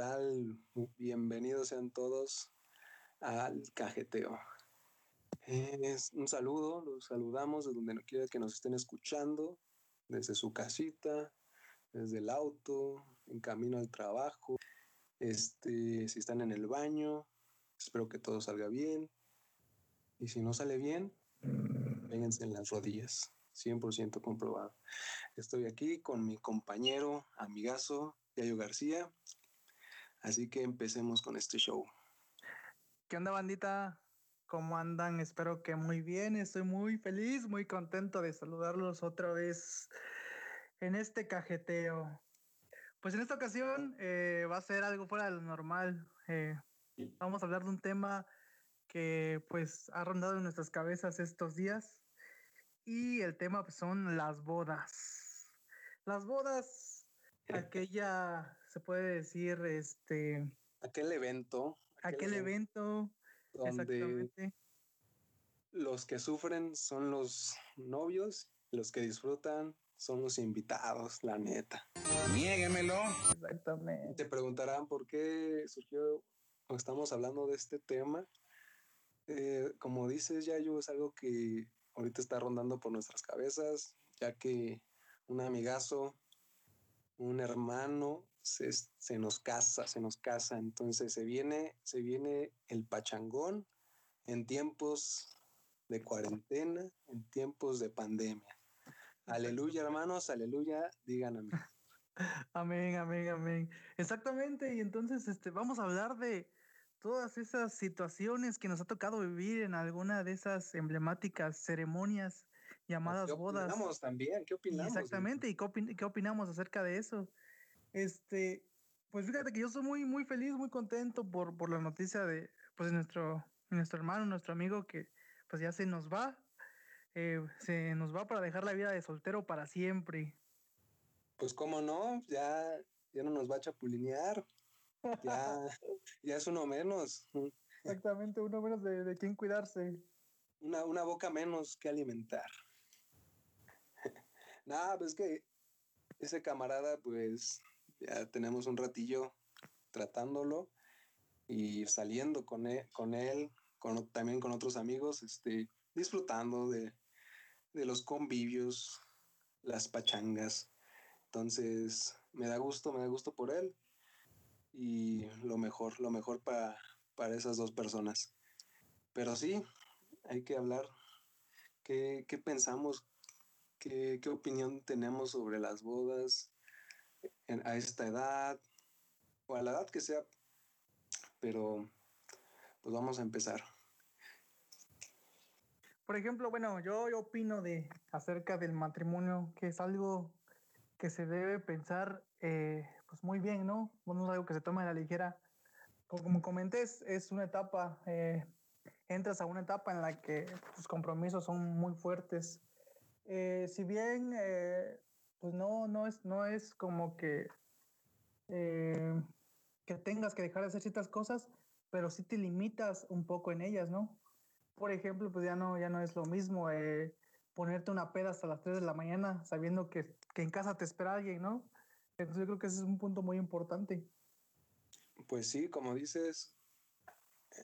tal? Bienvenidos sean todos al cajeteo. Es un saludo, los saludamos de donde quiera que nos estén escuchando, desde su casita, desde el auto, en camino al trabajo, este, si están en el baño, espero que todo salga bien. Y si no sale bien, vénganse en las rodillas, 100% comprobado. Estoy aquí con mi compañero, amigazo, Yayo García. Así que empecemos con este show. ¿Qué onda, bandita? ¿Cómo andan? Espero que muy bien. Estoy muy feliz, muy contento de saludarlos otra vez en este cajeteo. Pues en esta ocasión eh, va a ser algo fuera de lo normal. Eh, vamos a hablar de un tema que pues ha rondado en nuestras cabezas estos días y el tema pues, son las bodas. Las bodas, aquella, se puede decir, este... Aquel evento. Aquel, evento donde los que sufren son los novios, los que disfrutan son los invitados, la neta. Niéguemelo. Exactamente. Te preguntarán por qué surgió o estamos hablando de este tema. Eh, como dices, Yayo, es algo que ahorita está rondando por nuestras cabezas, ya que un amigazo, un hermano, se, se, nos casa, se nos casa. Entonces se viene, se viene el pachangón en tiempos de cuarentena, en tiempos de pandemia. Aleluya, hermanos, aleluya, digan amén. Amén, amén, amén. Exactamente, y entonces este, vamos a hablar de todas esas situaciones que nos ha tocado vivir en alguna de esas emblemáticas ceremonias llamadas ¿Qué bodas. opinamos también? ¿Qué opinamos? Exactamente, y qué, opin qué opinamos acerca de eso. Este, pues fíjate que yo soy muy, muy feliz, muy contento por, por la noticia de pues nuestro, nuestro hermano, nuestro amigo que pues ya se nos va, eh, se nos va para dejar la vida de soltero para siempre. Pues cómo no, ya, ya no nos va a chapulinear, ya, ya es uno menos. Exactamente, uno menos de, de quién cuidarse. Una, una boca menos que alimentar. Nada, pues que ese camarada, pues ya tenemos un ratillo tratándolo y saliendo con él, con él, con, también con otros amigos, este, disfrutando de, de los convivios, las pachangas. Entonces, me da gusto, me da gusto por él y lo mejor, lo mejor para, para esas dos personas. Pero sí, hay que hablar qué, qué pensamos, qué, qué opinión tenemos sobre las bodas, en, a esta edad o a la edad que sea. Pero pues vamos a empezar. Por ejemplo, bueno, yo, opino de acerca del matrimonio, que es algo que se debe pensar eh, pues muy bien, ¿no? No es algo que se toma a la ligera. Como comenté, es, una etapa, eh, entras a una etapa en la que tus compromisos son muy fuertes. Eh, si bien pues no, no es, no es como que, que tengas que dejar de hacer ciertas cosas, pero sí te limitas un poco en ellas, ¿no? Por ejemplo, pues ya no, ya no es lo mismo eh, ponerte una peda hasta las 3 de la mañana sabiendo que, que, en casa te espera alguien, ¿no? Entonces yo creo que ese es un punto muy importante. Pues sí, como dices,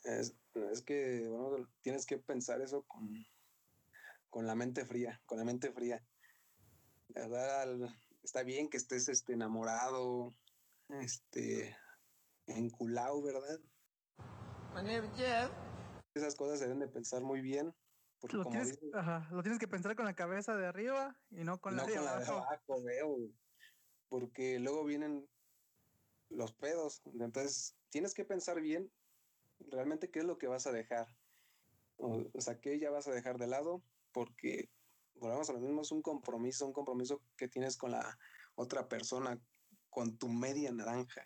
es, que, bueno, tienes que pensar eso con, con la mente fría, con la mente fría verdad, está bien que estés este, enamorado, este, enculado, ¿verdad? Esas cosas se deben de pensar muy bien. Porque lo, como tienes, dices, ajá, lo tienes que pensar con la cabeza de arriba y no con, no la, de con la de abajo. abajo. Veo, porque luego vienen los pedos. Entonces, tienes que pensar bien realmente qué es lo que vas a dejar. O, o sea, qué ya vas a dejar de lado, porque volvemos a lo mismo, es un compromiso, un compromiso que tienes con la otra persona, con tu media naranja,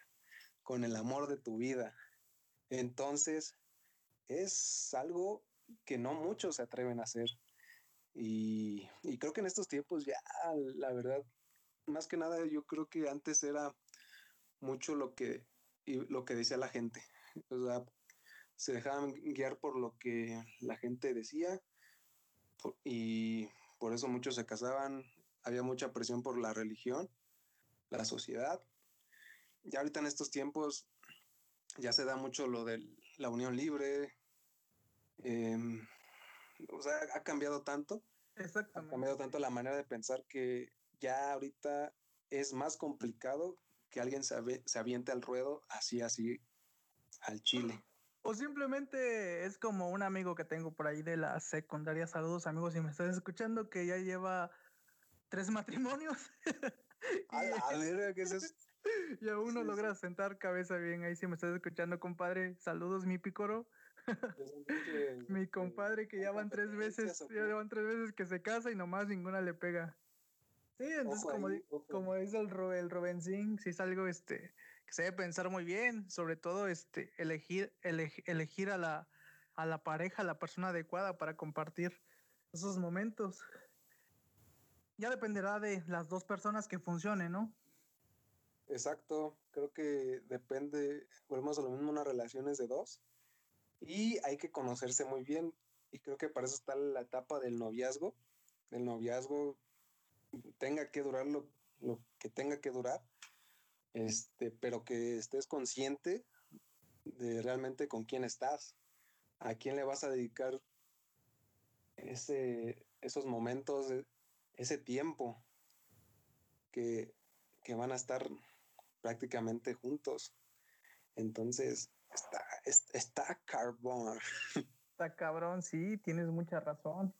con el amor de tu vida. Entonces, es algo que no muchos se atreven a hacer. Y, y, creo que en estos tiempos ya, la verdad, más que nada, yo creo que antes era mucho lo que lo que decía la gente. O sea, se dejaban guiar por lo que la gente decía y por eso muchos se casaban. Había mucha presión por la religión, la sociedad. Y ahorita en estos tiempos ya se da mucho lo de la unión libre. Em, o sea, ha cambiado tanto. Ha cambiado tanto la manera de pensar que ya ahorita es más complicado que alguien se, se aviente al ruedo así, así, al chile. O simplemente es como un amigo que tengo por ahí de la secundaria. Saludos amigos si me estás escuchando, que ya lleva tres matrimonios. A la verga, ¿qué es eso? Y aún no logra sentar cabeza bien. Ahí si me estás escuchando, compadre. Saludos, mi pícoro. mi compadre que ya van tres veces, ya van tres veces que se casa y nomás ninguna le pega. Sí, entonces como, como dice el, el Robenzín, si es algo este que se debe pensar muy bien, sobre todo este elegir, elegir a la a la pareja, a la persona adecuada para compartir esos momentos. Ya dependerá de las dos personas que funcionen, ¿no? Exacto, creo que depende, volvemos a lo mismo, unas relaciones de dos y hay que conocerse muy bien y creo que para eso está la etapa del noviazgo. El noviazgo tenga que durar lo, que tenga que durar, este, pero que estés consciente de realmente con quién estás, a quién le vas a dedicar ese, esos momentos, ese tiempo que, que van a estar prácticamente juntos. Entonces, está, está, carbón. Está cabrón, sí, tienes mucha razón.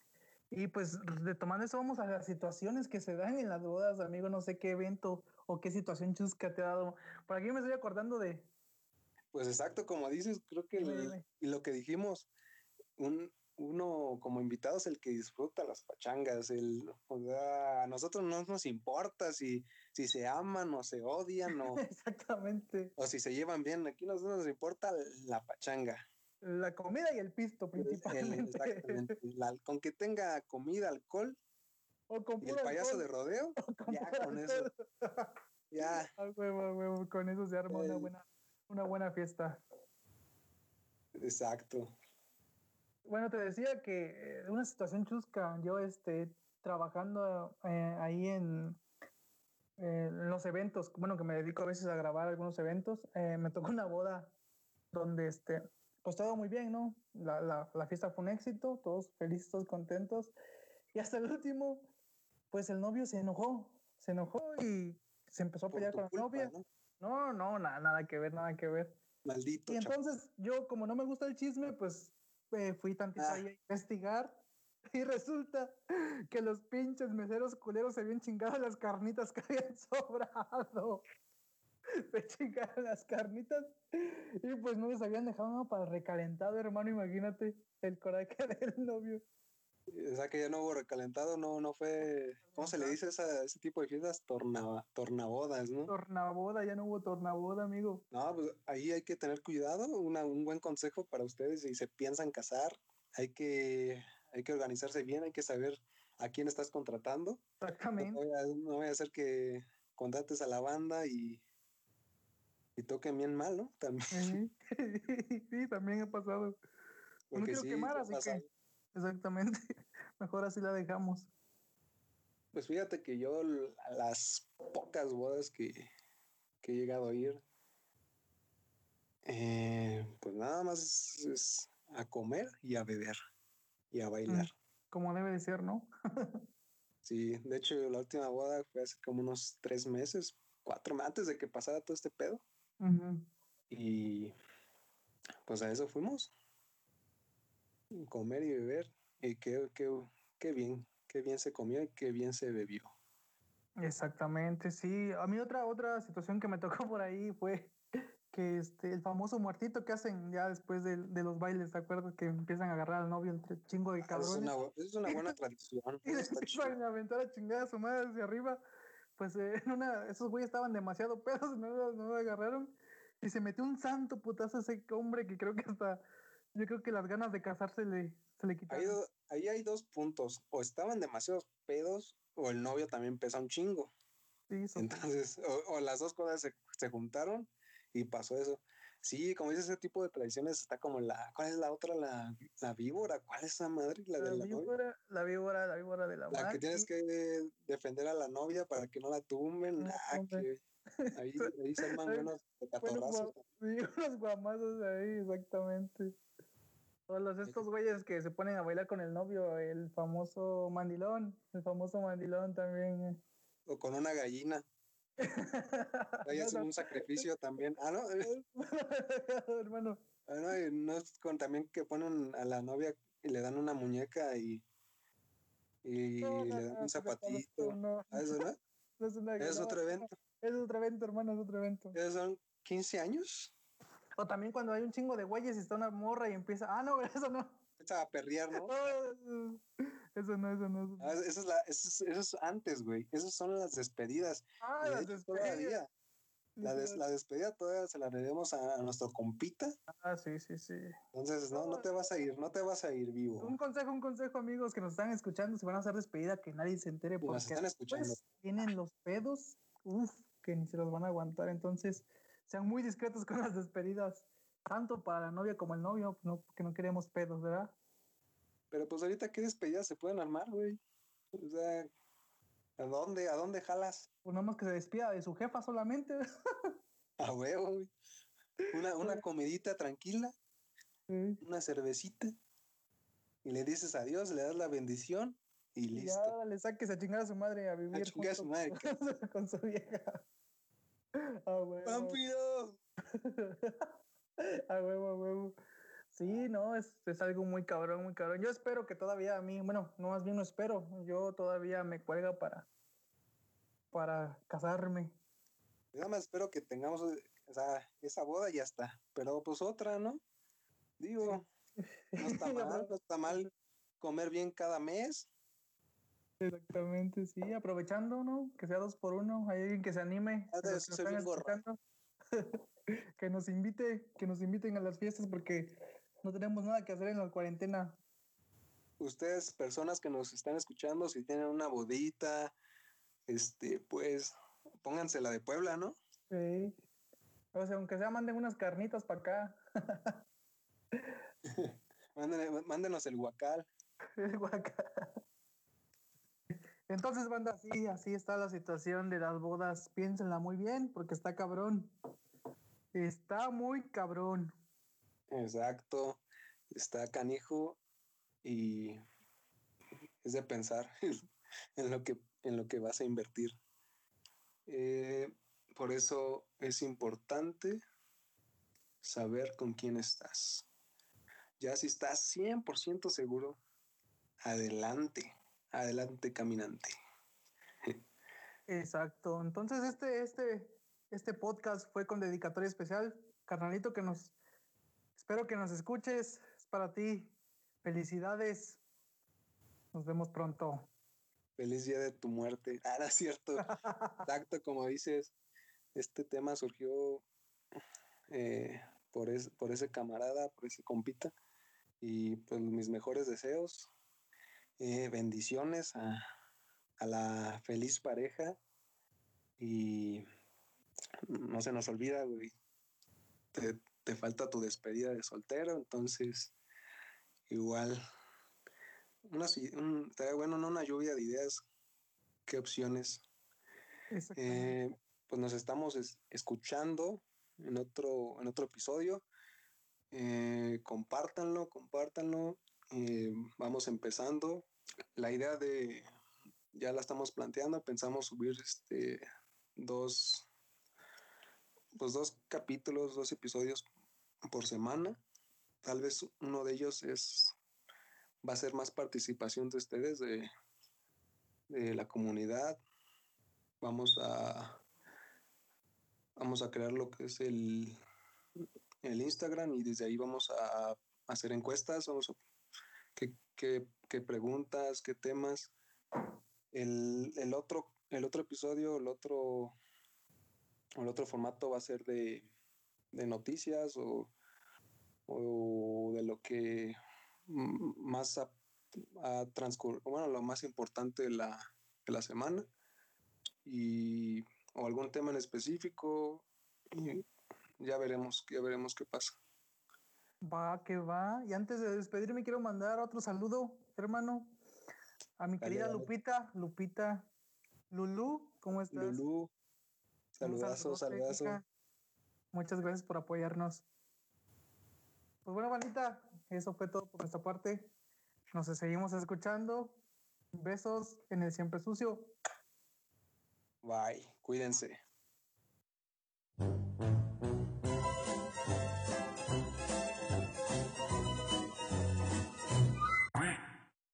Y pues retomando eso, vamos a las situaciones que se dan en las bodas, amigo. No sé qué evento o qué situación chusca te ha dado. Por aquí me estoy acordando de. Pues exacto, como dices, creo que lo que dijimos, un, uno como invitado es el que disfruta las pachangas. El, a nosotros no nos importa si, si se aman o se odian o, Exactamente. o si se llevan bien. Aquí nosotros nos importa la pachanga. La comida y el pisto principalmente. exactamente. con que tenga comida, alcohol o con y el payaso de rodeo, ya con eso. ya. con eso se arma una buena, una buena fiesta. Exacto. Bueno, te decía que eh, una situación chusca, yo este, trabajando eh, ahí en, los eventos, bueno, que me dedico a veces a grabar algunos eventos, eh, me tocó una boda donde, este, pues todo muy bien, ¿no? La, la, fiesta fue un éxito, todos felices, todos contentos, y hasta el último, pues el novio se enojó, se enojó y se empezó a pelear con la novia. ¿no? no, nada, nada que ver, nada que ver. Maldito. Y entonces yo, como no me gusta el chisme, pues fui tantito ah. ahí a investigar y resulta que los pinches meseros culeros se habían chingado las carnitas que habían sobrado. Se chingaron las carnitas y pues no les habían dejado nada para recalentado, hermano. Imagínate el coraje del novio. O sea que ya no hubo recalentado, no, no fue, ¿cómo se le dice a ese tipo de fiestas? Torna, tornabodas, ¿no? Tornaboda, ya no hubo tornaboda, amigo. No, pues ahí hay que tener cuidado, un buen consejo para ustedes si se piensan casar, hay que, hay que organizarse bien, hay que saber a quién estás contratando. Exactamente. No voy a, hacer que contrates a la banda y, y toquen bien mal, ¿no? También. Sí, también ha pasado. Porque no quiero quemar, así que exactamente. Mejor así la dejamos. Pues fíjate que yo las pocas bodas que, he llegado a ir, eh, pues nada más es, a comer y a beber y a bailar. Mm, como debe de ser, ¿no? sí, de hecho la última boda fue hace como unos tres meses, cuatro antes de que pasara todo este pedo. Y pues a eso fuimos comer y beber. Y qué, qué, bien, qué bien se comió y qué bien se bebió. Exactamente, sí. A mí otra, otra situación que me tocó por ahí fue que este, el famoso muertito que hacen ya después de, los bailes, ¿te acuerdas? Que empiezan a agarrar al novio entre chingo de cabrones. Ah, es, una, buena tradición. y empiezan a aventar a chingada a su madre hacia arriba. Pues eh, en una, esos güeyes estaban demasiado pedos, no, no lo agarraron. Y se metió un santo putazo a ese hombre que creo que hasta yo creo que las ganas de casarse le, se le quitaron. Ahí, hay dos puntos. O estaban demasiados pedos o el novio también pesa un chingo. Sí, Entonces, o, las dos cosas se, juntaron y pasó eso. Sí, como dices, ese tipo de tradiciones está como la, ¿cuál es la otra? La, la víbora, ¿cuál es esa madre? La, de la víbora, la víbora, la víbora de la La que tienes que defender a la novia para que no la tumben. ah, que ahí, ahí se arman unos catorrazos. Sí, unos guamazos ahí, exactamente. O los estos güeyes que se ponen a bailar con el novio, el famoso mandilón, el famoso mandilón también. Eh. O con una gallina. Ahí hacen un sacrificio también. Ah, no. Hermano. Ah, no, no es con también que ponen a la novia y le dan una muñeca y, y le dan un zapatito. No. ¿Ah, eso no? es, una, es otro evento. Es otro evento, hermano, es otro evento. ¿Esos son 15 años? O también cuando hay un chingo de güeyes y está una morra y empieza, ah, no, eso no. Empieza a perrear, ¿no? Eso no, eso no. Ah, eso, es la, eso, es, eso es antes, güey. Esas son las despedidas. Ah, las despedidas. La, des, la, despedida todavía se la debemos a, a, nuestro compita. Ah, sí, sí, sí. Entonces, no, no te vas a ir, no te vas a ir vivo. Un consejo, un consejo, amigos, que nos están escuchando, si van a hacer despedida, que nadie se entere porque nos están escuchando. tienen los pedos, uff, que ni se los van a aguantar. Entonces, sean muy discretos con las despedidas, tanto para la novia como el novio, no, porque no queremos pedos, ¿verdad? Pero pues ahorita qué despedidas se pueden armar, güey. O sea, ¿a dónde, a dónde jalas? Pues nada más que se despida de su jefa solamente. A huevo, güey. Una, una comidita tranquila, sí. una cervecita, y le dices adiós, le das la bendición y listo. Ya le saques a chingar a su madre a vivir. A chingar a su madre. Con su vieja. A huevo. ¡Vampiro! a huevo, a huevo. Sí, no, es, es, algo muy cabrón, muy cabrón. Yo espero que todavía a mí, bueno, no más bien no espero, yo todavía me cuelga para, para casarme. Nada más espero que tengamos o sea, esa boda y ya está, pero pues otra, ¿no? Digo, no está mal, no está mal comer bien cada mes. Exactamente, sí, aprovechando, ¿no? Que sea dos por uno, hay alguien que se anime. Ah, que, que nos invite, que nos inviten a las fiestas porque no tenemos nada que hacer en la cuarentena. Ustedes, personas que nos están escuchando, si tienen una bodita, este, pues póngansela de Puebla, ¿no? Sí. O sea, aunque sea, manden unas carnitas para acá. mándenos el guacal. El guacal. Entonces, banda, así, así está la situación de las bodas. Piénsenla muy bien, porque está cabrón. Está muy cabrón. Exacto, está canijo y es de pensar en lo que, en lo que vas a invertir. Eh, por eso es importante saber con quién estás. Ya si estás 100% seguro, adelante, adelante caminante. Exacto. Entonces este, este, este podcast fue con dedicatoria especial. Carnalito que nos Espero que nos escuches. Es para ti. Felicidades. Nos vemos pronto. Feliz día de tu muerte. Ah, es cierto. Exacto, como dices, este tema surgió eh, por, por ese camarada, por ese compita. Y pues mis mejores deseos. Eh, bendiciones a, a la feliz pareja. Y no se nos olvida, güey. Te, te falta tu despedida de soltero, entonces igual una, un, bueno, no una lluvia de ideas, qué opciones. Eh, pues nos estamos escuchando en otro, en otro episodio. Eh, compártanlo, compártanlo. Eh, vamos empezando. La idea de, ya la estamos planteando, pensamos subir este dos pues dos capítulos, dos episodios por semana. Tal vez uno de ellos es va a ser más participación de ustedes de, de la comunidad. Vamos a vamos a crear lo que es el, el Instagram y desde ahí vamos a, hacer encuestas, vamos a, qué, preguntas, qué temas. El, el, otro, el otro episodio, el otro el otro formato va a ser de, de noticias o, o, de lo que más ha, ha transcurrido, bueno, lo más importante de la, de la semana y, o algún tema en específico. Y ya veremos, ya veremos qué pasa. Va, que va. Y antes de despedirme, quiero mandar otro saludo, hermano, a mi querida Lupita, Lupita, Lulu, ¿cómo estás? Lulu, saludazo, saludazo. Muchas gracias por apoyarnos. Pues bueno, bandita, eso fue todo por nuestra parte. Nos seguimos escuchando. Besos en el siempre sucio. Bye, cuídense.